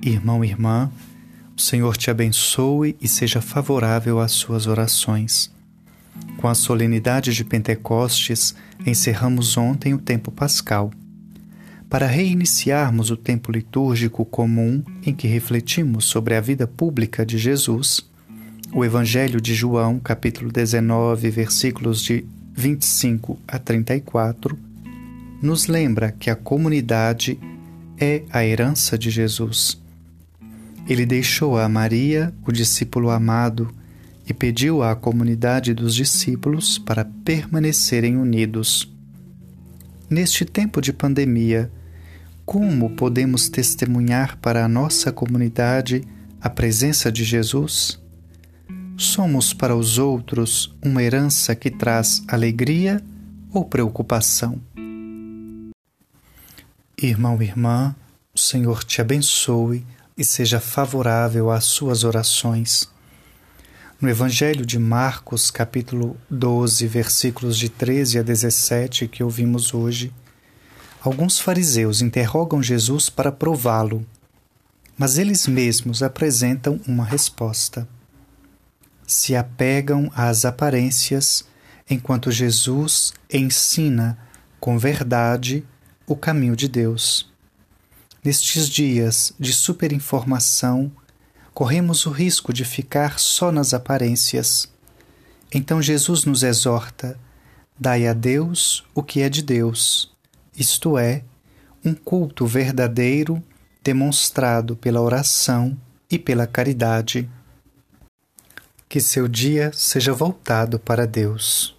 Irmão e irmã, o Senhor te abençoe e seja favorável às suas orações. Com a solenidade de Pentecostes, encerramos ontem o tempo pascal. Para reiniciarmos o tempo litúrgico comum em que refletimos sobre a vida pública de Jesus, o Evangelho de João, capítulo 19, versículos de 25 a 34, nos lembra que a comunidade é a herança de Jesus ele deixou a Maria, o discípulo amado, e pediu à comunidade dos discípulos para permanecerem unidos. Neste tempo de pandemia, como podemos testemunhar para a nossa comunidade a presença de Jesus? Somos para os outros uma herança que traz alegria ou preocupação? Irmão e irmã, o Senhor te abençoe e seja favorável às suas orações. No Evangelho de Marcos, capítulo 12, versículos de 13 a 17, que ouvimos hoje, alguns fariseus interrogam Jesus para prová-lo, mas eles mesmos apresentam uma resposta. Se apegam às aparências, enquanto Jesus ensina com verdade o caminho de Deus. Nestes dias de superinformação, corremos o risco de ficar só nas aparências. Então Jesus nos exorta: dai a Deus o que é de Deus, isto é, um culto verdadeiro demonstrado pela oração e pela caridade. Que seu dia seja voltado para Deus.